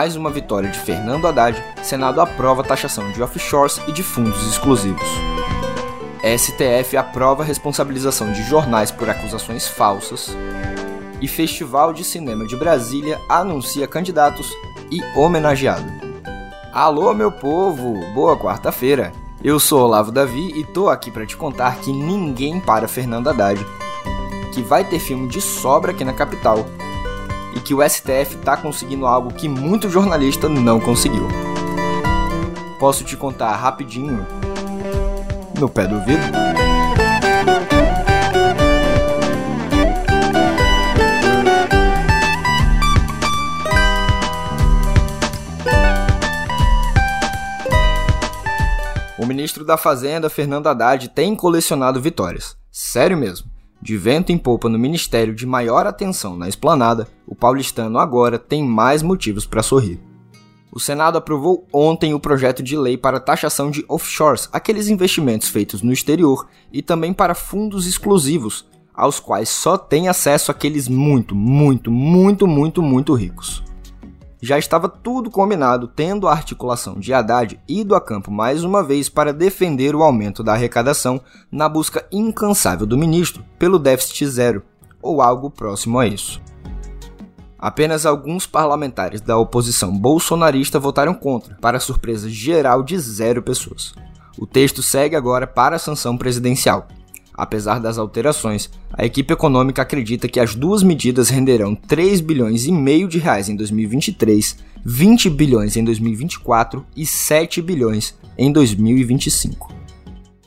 mais uma vitória de Fernando Haddad, Senado aprova taxação de offshores e de fundos exclusivos. STF aprova responsabilização de jornais por acusações falsas. E Festival de Cinema de Brasília anuncia candidatos e homenageado. Alô, meu povo! Boa quarta-feira! Eu sou Olavo Davi e tô aqui para te contar que ninguém para Fernando Haddad, que vai ter filme de sobra aqui na capital e que o STF tá conseguindo algo que muito jornalista não conseguiu. Posso te contar rapidinho no pé do ouvido? O ministro da Fazenda, Fernando Haddad, tem colecionado vitórias. Sério mesmo. De vento em popa no ministério de maior atenção na esplanada, o paulistano agora tem mais motivos para sorrir. O Senado aprovou ontem o projeto de lei para taxação de offshores, aqueles investimentos feitos no exterior, e também para fundos exclusivos, aos quais só tem acesso aqueles muito, muito, muito, muito, muito ricos. Já estava tudo combinado, tendo a articulação de Haddad ido a campo mais uma vez para defender o aumento da arrecadação na busca incansável do ministro pelo déficit zero, ou algo próximo a isso. Apenas alguns parlamentares da oposição bolsonarista votaram contra, para surpresa geral de zero pessoas. O texto segue agora para a sanção presidencial. Apesar das alterações, a equipe econômica acredita que as duas medidas renderão 3 bilhões e meio de reais em 2023, 20 bilhões em 2024 e 7 bilhões em 2025.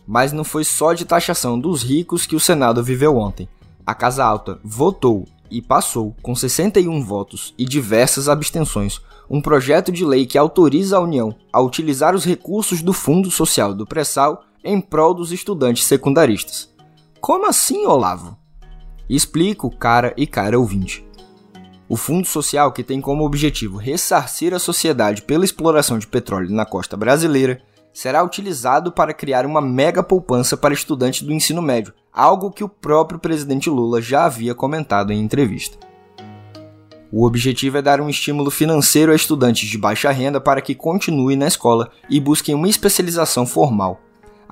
Mas não foi só de taxação dos ricos que o Senado viveu ontem. A Casa Alta votou e passou, com 61 votos e diversas abstenções, um projeto de lei que autoriza a União a utilizar os recursos do Fundo Social do Pré-Sal em prol dos estudantes secundaristas. Como assim, Olavo? Explico, cara e cara ouvinte. O Fundo Social, que tem como objetivo ressarcir a sociedade pela exploração de petróleo na costa brasileira, será utilizado para criar uma mega poupança para estudantes do ensino médio, algo que o próprio presidente Lula já havia comentado em entrevista. O objetivo é dar um estímulo financeiro a estudantes de baixa renda para que continuem na escola e busquem uma especialização formal.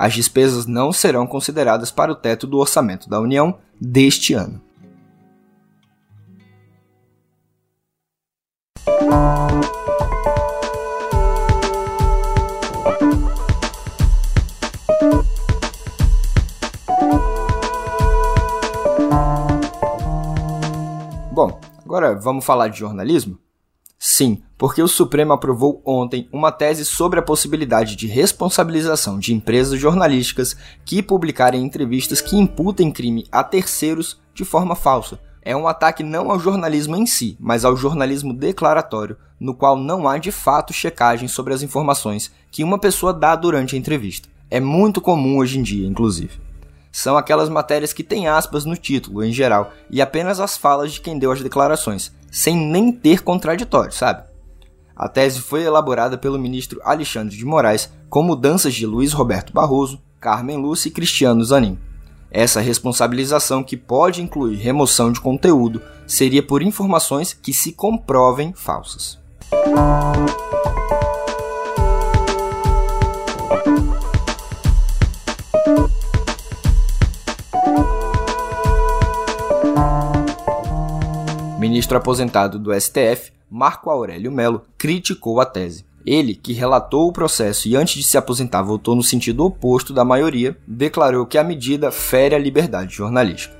As despesas não serão consideradas para o teto do orçamento da União deste ano. Agora, vamos falar de jornalismo? Sim, porque o Supremo aprovou ontem uma tese sobre a possibilidade de responsabilização de empresas jornalísticas que publicarem entrevistas que imputem crime a terceiros de forma falsa. É um ataque não ao jornalismo em si, mas ao jornalismo declaratório, no qual não há de fato checagem sobre as informações que uma pessoa dá durante a entrevista. É muito comum hoje em dia, inclusive são aquelas matérias que têm aspas no título, em geral, e apenas as falas de quem deu as declarações, sem nem ter contraditório, sabe? A tese foi elaborada pelo ministro Alexandre de Moraes com mudanças de Luiz Roberto Barroso, Carmen Lúcia e Cristiano Zanin. Essa responsabilização, que pode incluir remoção de conteúdo, seria por informações que se comprovem falsas. Ministro aposentado do STF, Marco Aurélio Melo, criticou a tese. Ele, que relatou o processo e antes de se aposentar votou no sentido oposto da maioria, declarou que a medida fere a liberdade jornalística.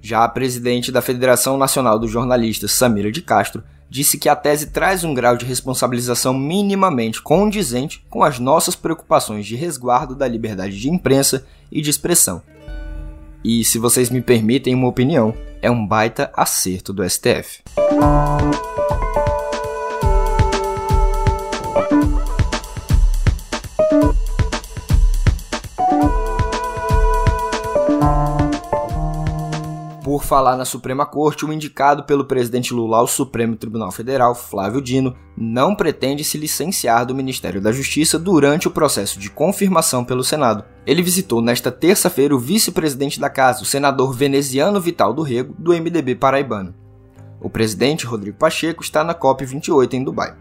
Já a presidente da Federação Nacional dos Jornalistas, Samira de Castro, disse que a tese traz um grau de responsabilização minimamente condizente com as nossas preocupações de resguardo da liberdade de imprensa e de expressão. E, se vocês me permitem uma opinião, é um baita acerto do STF. Por falar na Suprema Corte, o indicado pelo presidente Lula ao Supremo Tribunal Federal, Flávio Dino, não pretende se licenciar do Ministério da Justiça durante o processo de confirmação pelo Senado. Ele visitou nesta terça-feira o vice-presidente da casa, o senador veneziano Vital do Rego, do MDB paraibano. O presidente Rodrigo Pacheco está na COP28 em Dubai.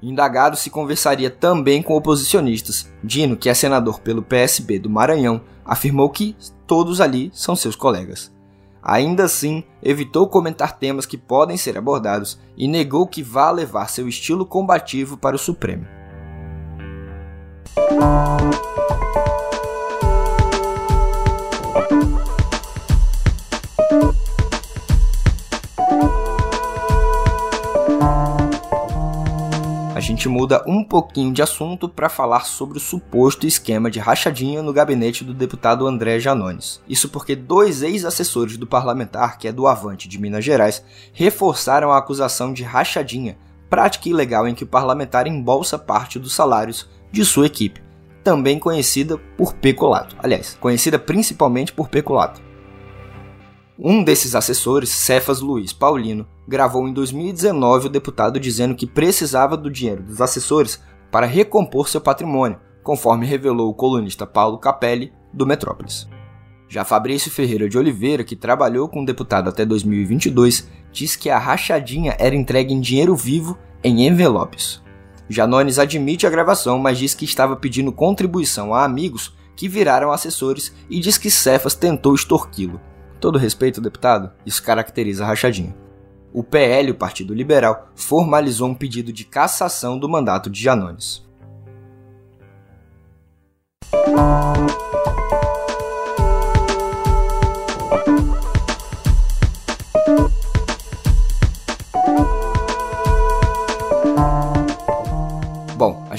Indagado se conversaria também com oposicionistas. Dino, que é senador pelo PSB do Maranhão, afirmou que todos ali são seus colegas. Ainda assim, evitou comentar temas que podem ser abordados e negou que vá levar seu estilo combativo para o Supremo. Gente muda um pouquinho de assunto para falar sobre o suposto esquema de rachadinha no gabinete do deputado André Janones. Isso porque dois ex-assessores do parlamentar, que é do Avante de Minas Gerais, reforçaram a acusação de rachadinha, prática ilegal em que o parlamentar embolsa parte dos salários de sua equipe, também conhecida por peculato. Aliás, conhecida principalmente por peculato. Um desses assessores, Cefas Luiz Paulino, gravou em 2019 o deputado dizendo que precisava do dinheiro dos assessores para recompor seu patrimônio, conforme revelou o colunista Paulo Capelli, do Metrópolis. Já Fabrício Ferreira de Oliveira, que trabalhou com o deputado até 2022, diz que a rachadinha era entregue em dinheiro vivo em envelopes. Janones admite a gravação, mas diz que estava pedindo contribuição a amigos que viraram assessores e diz que Cefas tentou extorquí-lo. Todo respeito, deputado, isso caracteriza rachadinha. O PL, o Partido Liberal, formalizou um pedido de cassação do mandato de Janones.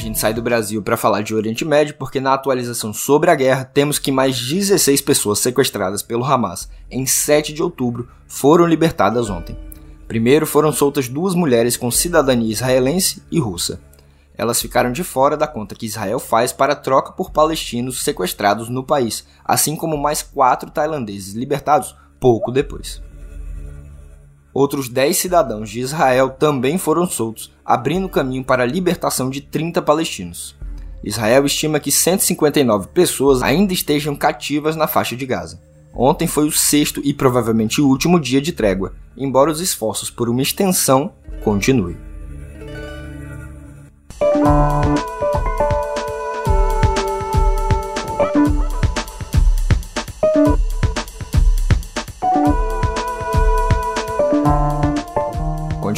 Gente sai do Brasil para falar de Oriente Médio porque na atualização sobre a guerra temos que mais 16 pessoas sequestradas pelo Hamas em 7 de outubro foram libertadas ontem. Primeiro foram soltas duas mulheres com cidadania israelense e russa. Elas ficaram de fora da conta que Israel faz para troca por palestinos sequestrados no país, assim como mais quatro tailandeses libertados pouco depois. Outros 10 cidadãos de Israel também foram soltos, abrindo caminho para a libertação de 30 palestinos. Israel estima que 159 pessoas ainda estejam cativas na faixa de Gaza. Ontem foi o sexto e provavelmente o último dia de trégua, embora os esforços por uma extensão continuem.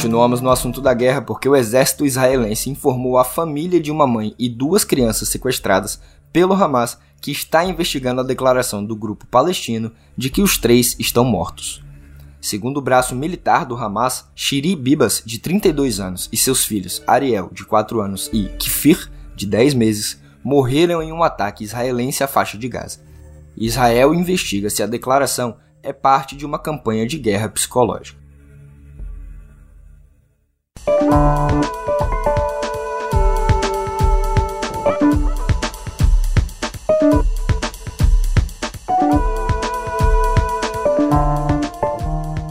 Continuamos no assunto da guerra porque o exército israelense informou a família de uma mãe e duas crianças sequestradas pelo Hamas que está investigando a declaração do grupo palestino de que os três estão mortos. Segundo o braço militar do Hamas, Shiri Bibas, de 32 anos, e seus filhos Ariel, de 4 anos, e Kfir, de 10 meses, morreram em um ataque israelense à faixa de Gaza. Israel investiga se a declaração é parte de uma campanha de guerra psicológica.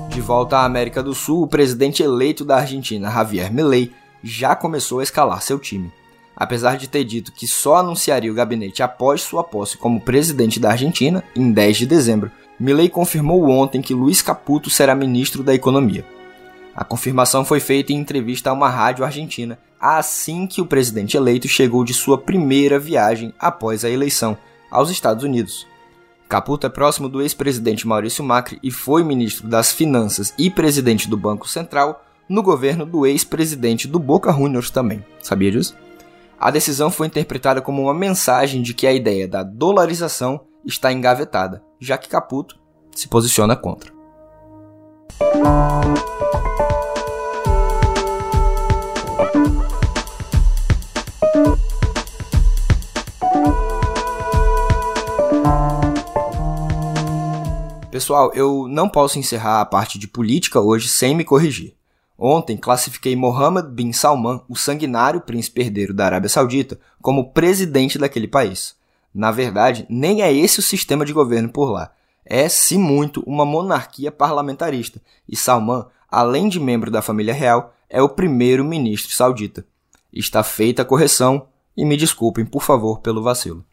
De volta à América do Sul, o presidente eleito da Argentina, Javier Milei, já começou a escalar seu time. Apesar de ter dito que só anunciaria o gabinete após sua posse como presidente da Argentina, em 10 de dezembro, Milei confirmou ontem que Luiz Caputo será ministro da Economia. A confirmação foi feita em entrevista a uma rádio argentina assim que o presidente eleito chegou de sua primeira viagem após a eleição aos Estados Unidos. Caputo é próximo do ex-presidente Maurício Macri e foi ministro das Finanças e presidente do Banco Central no governo do ex-presidente do Boca Juniors também. Sabia disso? A decisão foi interpretada como uma mensagem de que a ideia da dolarização está engavetada, já que Caputo se posiciona contra. Pessoal, eu não posso encerrar a parte de política hoje sem me corrigir. Ontem classifiquei Mohammed bin Salman, o sanguinário príncipe herdeiro da Arábia Saudita, como presidente daquele país. Na verdade, nem é esse o sistema de governo por lá. É, se muito, uma monarquia parlamentarista, e Salman, além de membro da família real, é o primeiro ministro saudita. Está feita a correção, e me desculpem, por favor, pelo vacilo.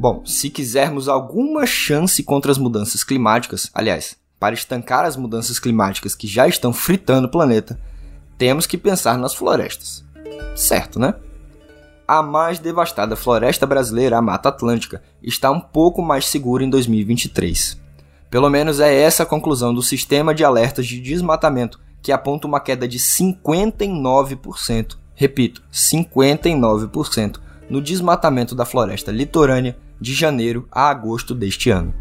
Bom, se quisermos alguma chance contra as mudanças climáticas, aliás, para estancar as mudanças climáticas que já estão fritando o planeta, temos que pensar nas florestas. Certo, né? A mais devastada floresta brasileira, a Mata Atlântica, está um pouco mais segura em 2023. Pelo menos é essa a conclusão do sistema de alertas de desmatamento, que aponta uma queda de 59%, repito, 59% no desmatamento da floresta litorânea de janeiro a agosto deste ano.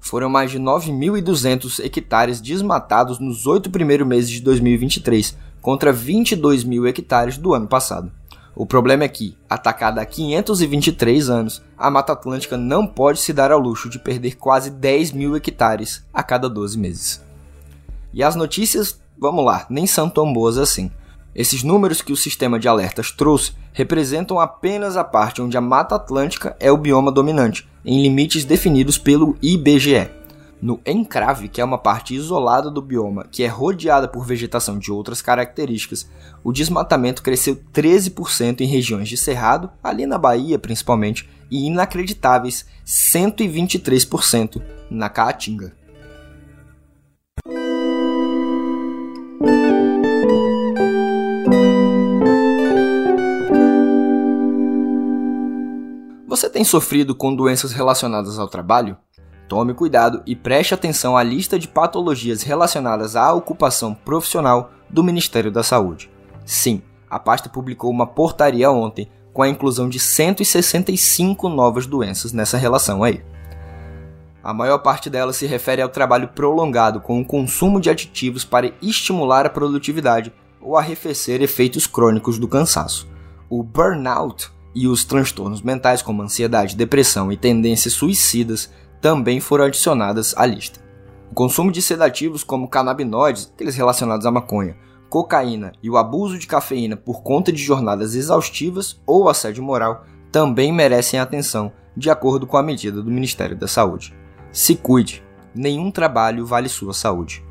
Foram mais de 9.200 hectares desmatados nos oito primeiros meses de 2023, contra 22 mil hectares do ano passado. O problema é que, atacada há 523 anos, a Mata Atlântica não pode se dar ao luxo de perder quase 10 mil hectares a cada 12 meses. E as notícias, vamos lá, nem são tão boas assim. Esses números que o sistema de alertas trouxe representam apenas a parte onde a Mata Atlântica é o bioma dominante, em limites definidos pelo IBGE. No encrave, que é uma parte isolada do bioma que é rodeada por vegetação de outras características, o desmatamento cresceu 13% em regiões de cerrado, ali na Bahia principalmente, e inacreditáveis 123% na Caatinga. Tem sofrido com doenças relacionadas ao trabalho? Tome cuidado e preste atenção à lista de patologias relacionadas à ocupação profissional do Ministério da Saúde. Sim, a pasta publicou uma portaria ontem com a inclusão de 165 novas doenças nessa relação aí. A maior parte delas se refere ao trabalho prolongado com o consumo de aditivos para estimular a produtividade ou arrefecer efeitos crônicos do cansaço. O burnout e os transtornos mentais como ansiedade, depressão e tendências suicidas também foram adicionadas à lista. O consumo de sedativos como canabinoides, aqueles relacionados à maconha, cocaína e o abuso de cafeína por conta de jornadas exaustivas ou assédio moral também merecem atenção, de acordo com a medida do Ministério da Saúde. Se cuide, nenhum trabalho vale sua saúde.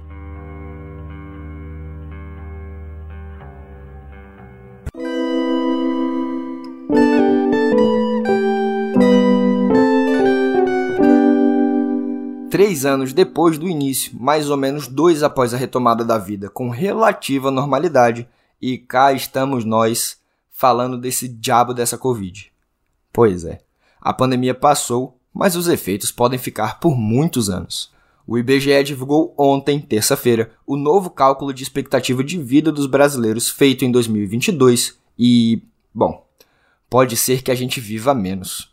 Três anos depois do início, mais ou menos dois após a retomada da vida com relativa normalidade, e cá estamos nós falando desse diabo dessa Covid. Pois é, a pandemia passou, mas os efeitos podem ficar por muitos anos. O IBGE divulgou ontem, terça-feira, o novo cálculo de expectativa de vida dos brasileiros feito em 2022 e, bom, pode ser que a gente viva menos.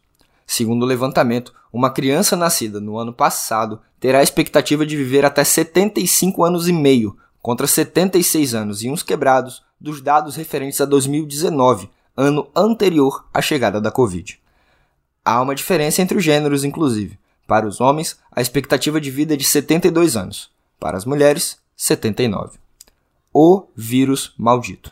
Segundo o levantamento, uma criança nascida no ano passado terá a expectativa de viver até 75 anos e meio, contra 76 anos e uns quebrados dos dados referentes a 2019, ano anterior à chegada da Covid. Há uma diferença entre os gêneros, inclusive. Para os homens, a expectativa de vida é de 72 anos. Para as mulheres, 79. O vírus maldito.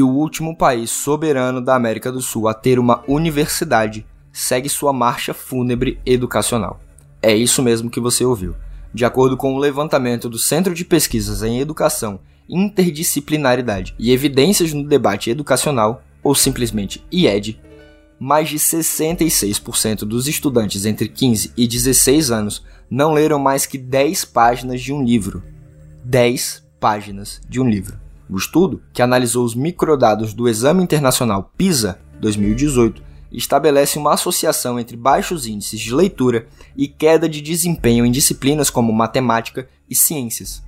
E o último país soberano da América do Sul a ter uma universidade segue sua marcha fúnebre educacional. É isso mesmo que você ouviu. De acordo com o levantamento do Centro de Pesquisas em Educação, Interdisciplinaridade e Evidências no Debate Educacional, ou simplesmente IED, mais de 66% dos estudantes entre 15 e 16 anos não leram mais que 10 páginas de um livro. 10 páginas de um livro. O estudo, que analisou os microdados do Exame Internacional PISA 2018, estabelece uma associação entre baixos índices de leitura e queda de desempenho em disciplinas como matemática e ciências.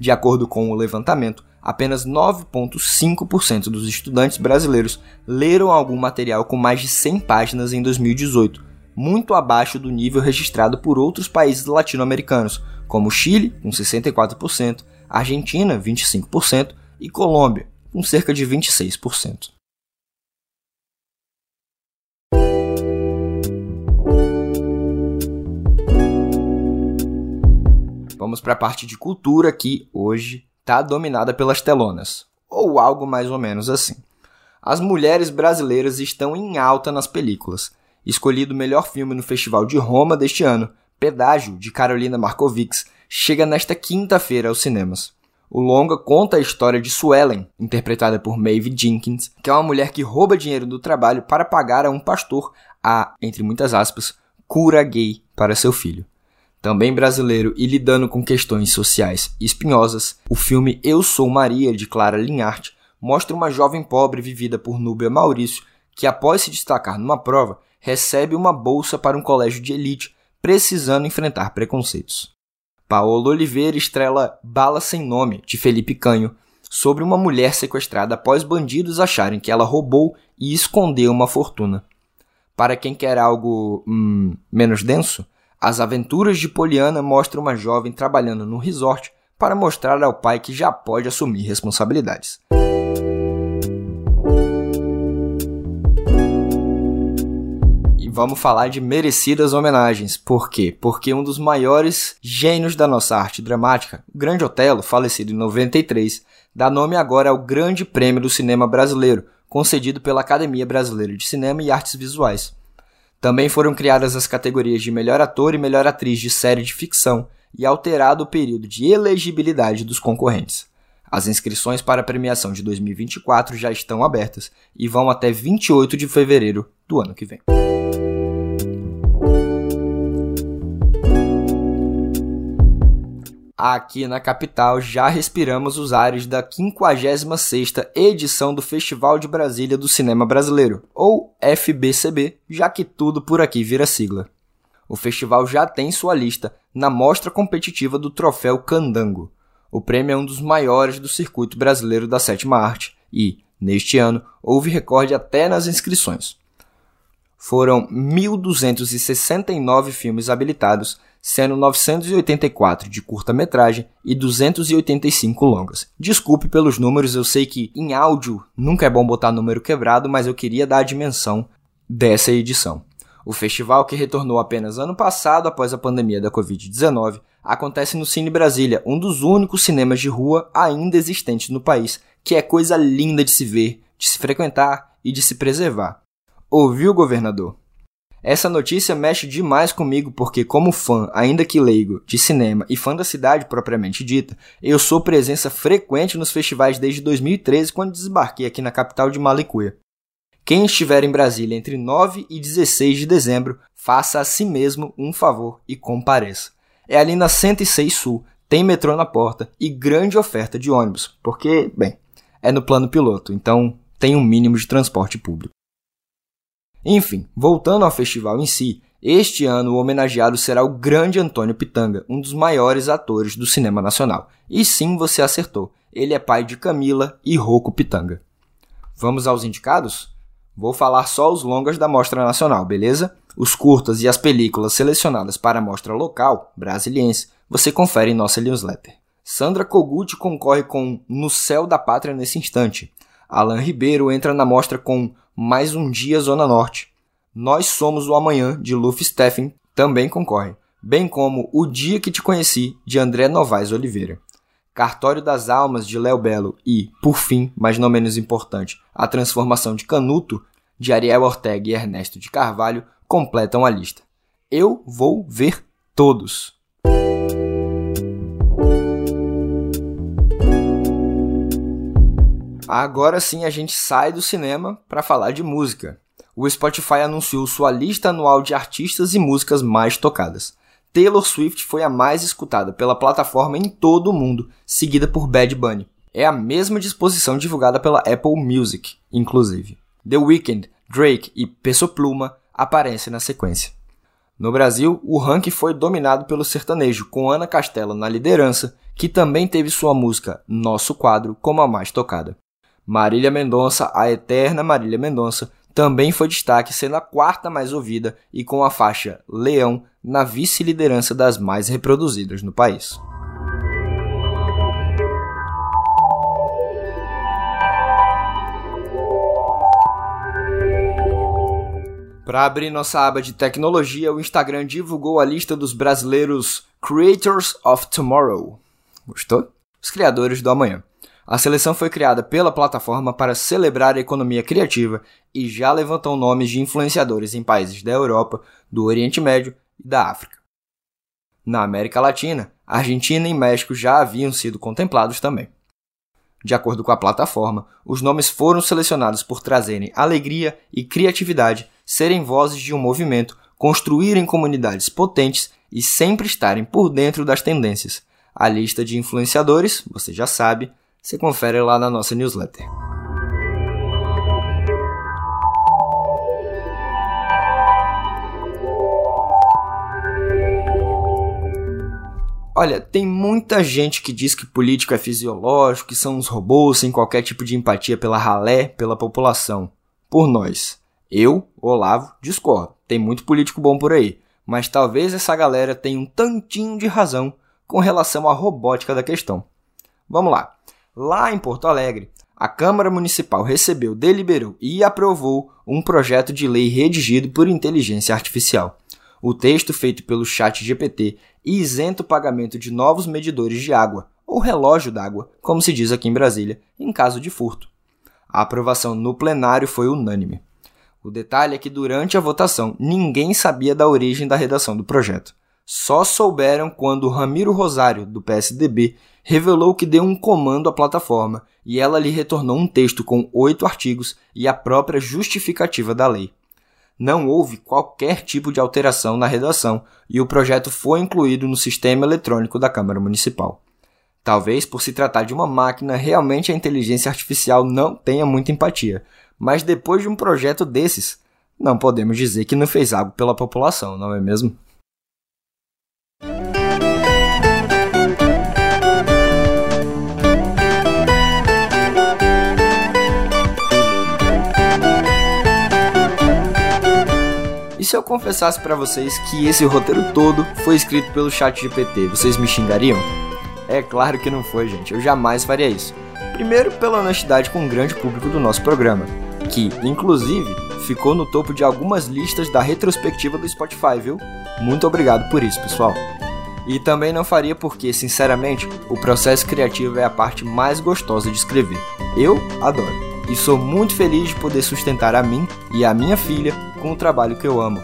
De acordo com o levantamento, apenas 9,5% dos estudantes brasileiros leram algum material com mais de 100 páginas em 2018, muito abaixo do nível registrado por outros países latino-americanos, como Chile, com 64%, Argentina, 25%, e Colômbia, com cerca de 26%. Vamos para a parte de cultura que hoje está dominada pelas telonas, ou algo mais ou menos assim. As mulheres brasileiras estão em alta nas películas. Escolhido o melhor filme no Festival de Roma deste ano, Pedágio, de Carolina Markovics, chega nesta quinta-feira aos cinemas. O longa conta a história de Suellen, interpretada por Maeve Jenkins, que é uma mulher que rouba dinheiro do trabalho para pagar a um pastor a, entre muitas aspas, cura gay para seu filho. Também brasileiro e lidando com questões sociais espinhosas, o filme Eu Sou Maria, de Clara Linhart, mostra uma jovem pobre vivida por Núbia Maurício que, após se destacar numa prova, recebe uma bolsa para um colégio de elite, precisando enfrentar preconceitos. Paola Oliveira estrela Bala Sem Nome, de Felipe Canho, sobre uma mulher sequestrada após bandidos acharem que ela roubou e escondeu uma fortuna. Para quem quer algo hum, menos denso, as aventuras de Poliana mostram uma jovem trabalhando no resort para mostrar ao pai que já pode assumir responsabilidades. Vamos falar de merecidas homenagens. Por quê? Porque um dos maiores gênios da nossa arte dramática, o Grande Otelo, falecido em 93, dá nome agora ao Grande Prêmio do Cinema Brasileiro, concedido pela Academia Brasileira de Cinema e Artes Visuais. Também foram criadas as categorias de melhor ator e melhor atriz de série de ficção e alterado o período de elegibilidade dos concorrentes. As inscrições para a premiação de 2024 já estão abertas e vão até 28 de fevereiro do ano que vem. Aqui na capital já respiramos os ares da 56ª edição do Festival de Brasília do Cinema Brasileiro, ou FBCB, já que tudo por aqui vira sigla. O festival já tem sua lista na mostra competitiva do Troféu Candango. O prêmio é um dos maiores do circuito brasileiro da sétima arte e, neste ano, houve recorde até nas inscrições. Foram 1.269 filmes habilitados sendo 984 de curta-metragem e 285 longas. Desculpe pelos números, eu sei que em áudio nunca é bom botar número quebrado, mas eu queria dar a dimensão dessa edição. O festival, que retornou apenas ano passado após a pandemia da Covid-19, acontece no Cine Brasília, um dos únicos cinemas de rua ainda existentes no país, que é coisa linda de se ver, de se frequentar e de se preservar. Ouviu, governador? Essa notícia mexe demais comigo porque, como fã, ainda que leigo, de cinema e fã da cidade propriamente dita, eu sou presença frequente nos festivais desde 2013, quando desembarquei aqui na capital de Malicuia. Quem estiver em Brasília entre 9 e 16 de dezembro, faça a si mesmo um favor e compareça. É ali na 106 Sul, tem metrô na porta e grande oferta de ônibus, porque, bem, é no plano piloto, então tem um mínimo de transporte público. Enfim, voltando ao festival em si, este ano o homenageado será o grande Antônio Pitanga, um dos maiores atores do cinema nacional. E sim, você acertou, ele é pai de Camila e Rocco Pitanga. Vamos aos indicados? Vou falar só os longas da Mostra Nacional, beleza? Os curtas e as películas selecionadas para a mostra local, brasiliense, você confere em nossa newsletter. Sandra Kogut concorre com No Céu da Pátria nesse instante. Alan Ribeiro entra na mostra com mais um dia Zona Norte. Nós Somos o Amanhã, de Luffy Steffen, também concorre, bem como O Dia que Te Conheci, de André Novaes Oliveira. Cartório das Almas, de Léo Belo e, por fim, mas não menos importante, A Transformação de Canuto, de Ariel Ortega e Ernesto de Carvalho, completam a lista. Eu vou ver todos. Agora sim a gente sai do cinema para falar de música. O Spotify anunciou sua lista anual de artistas e músicas mais tocadas. Taylor Swift foi a mais escutada pela plataforma em todo o mundo, seguida por Bad Bunny. É a mesma disposição divulgada pela Apple Music, inclusive. The Weeknd, Drake e Peso Pluma aparecem na sequência. No Brasil, o ranking foi dominado pelo sertanejo, com Ana Castela na liderança, que também teve sua música Nosso Quadro como a mais tocada. Marília Mendonça, a eterna Marília Mendonça, também foi destaque, sendo a quarta mais ouvida e com a faixa Leão na vice-liderança das mais reproduzidas no país. Para abrir nossa aba de tecnologia, o Instagram divulgou a lista dos brasileiros Creators of Tomorrow. Gostou? Os criadores do amanhã. A seleção foi criada pela plataforma para celebrar a economia criativa e já levantou nomes de influenciadores em países da Europa, do Oriente Médio e da África. Na América Latina, Argentina e México já haviam sido contemplados também. De acordo com a plataforma, os nomes foram selecionados por trazerem alegria e criatividade, serem vozes de um movimento, construírem comunidades potentes e sempre estarem por dentro das tendências. A lista de influenciadores, você já sabe, você confere lá na nossa newsletter. Olha, tem muita gente que diz que político é fisiológico, que são uns robôs sem qualquer tipo de empatia pela ralé, pela população. Por nós. Eu, Olavo, discordo. Tem muito político bom por aí. Mas talvez essa galera tenha um tantinho de razão com relação à robótica da questão. Vamos lá. Lá em Porto Alegre, a Câmara Municipal recebeu, deliberou e aprovou um projeto de lei redigido por inteligência artificial. O texto feito pelo Chat GPT isenta o pagamento de novos medidores de água, ou relógio d'água, como se diz aqui em Brasília, em caso de furto. A aprovação no plenário foi unânime. O detalhe é que durante a votação ninguém sabia da origem da redação do projeto. Só souberam quando Ramiro Rosário, do PSDB, revelou que deu um comando à plataforma e ela lhe retornou um texto com oito artigos e a própria justificativa da lei não houve qualquer tipo de alteração na redação e o projeto foi incluído no sistema eletrônico da Câmara Municipal. Talvez por se tratar de uma máquina, realmente a inteligência artificial não tenha muita empatia, mas depois de um projeto desses, não podemos dizer que não fez algo pela população, não é mesmo? E se eu confessasse para vocês que esse roteiro todo foi escrito pelo chat GPT, vocês me xingariam? É claro que não foi, gente. Eu jamais faria isso. Primeiro, pela honestidade com o grande público do nosso programa, que, inclusive, ficou no topo de algumas listas da retrospectiva do Spotify, viu? Muito obrigado por isso, pessoal. E também não faria porque, sinceramente, o processo criativo é a parte mais gostosa de escrever. Eu adoro e sou muito feliz de poder sustentar a mim e a minha filha com o trabalho que eu amo,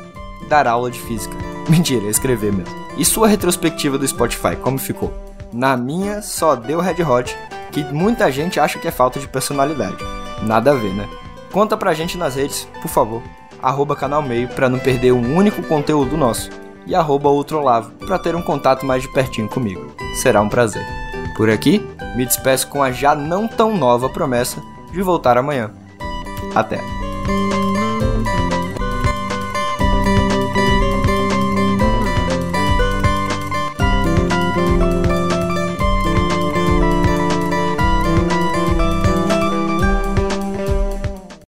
dar aula de física. Mentira, escrever mesmo. E sua retrospectiva do Spotify, como ficou? Na minha, só deu Red Hot, que muita gente acha que é falta de personalidade. Nada a ver, né? Conta pra gente nas redes, por favor. Arroba canal meio pra não perder um único conteúdo nosso. E arroba outrolavo pra ter um contato mais de pertinho comigo. Será um prazer. Por aqui, me despeço com a já não tão nova promessa de voltar amanhã. Até!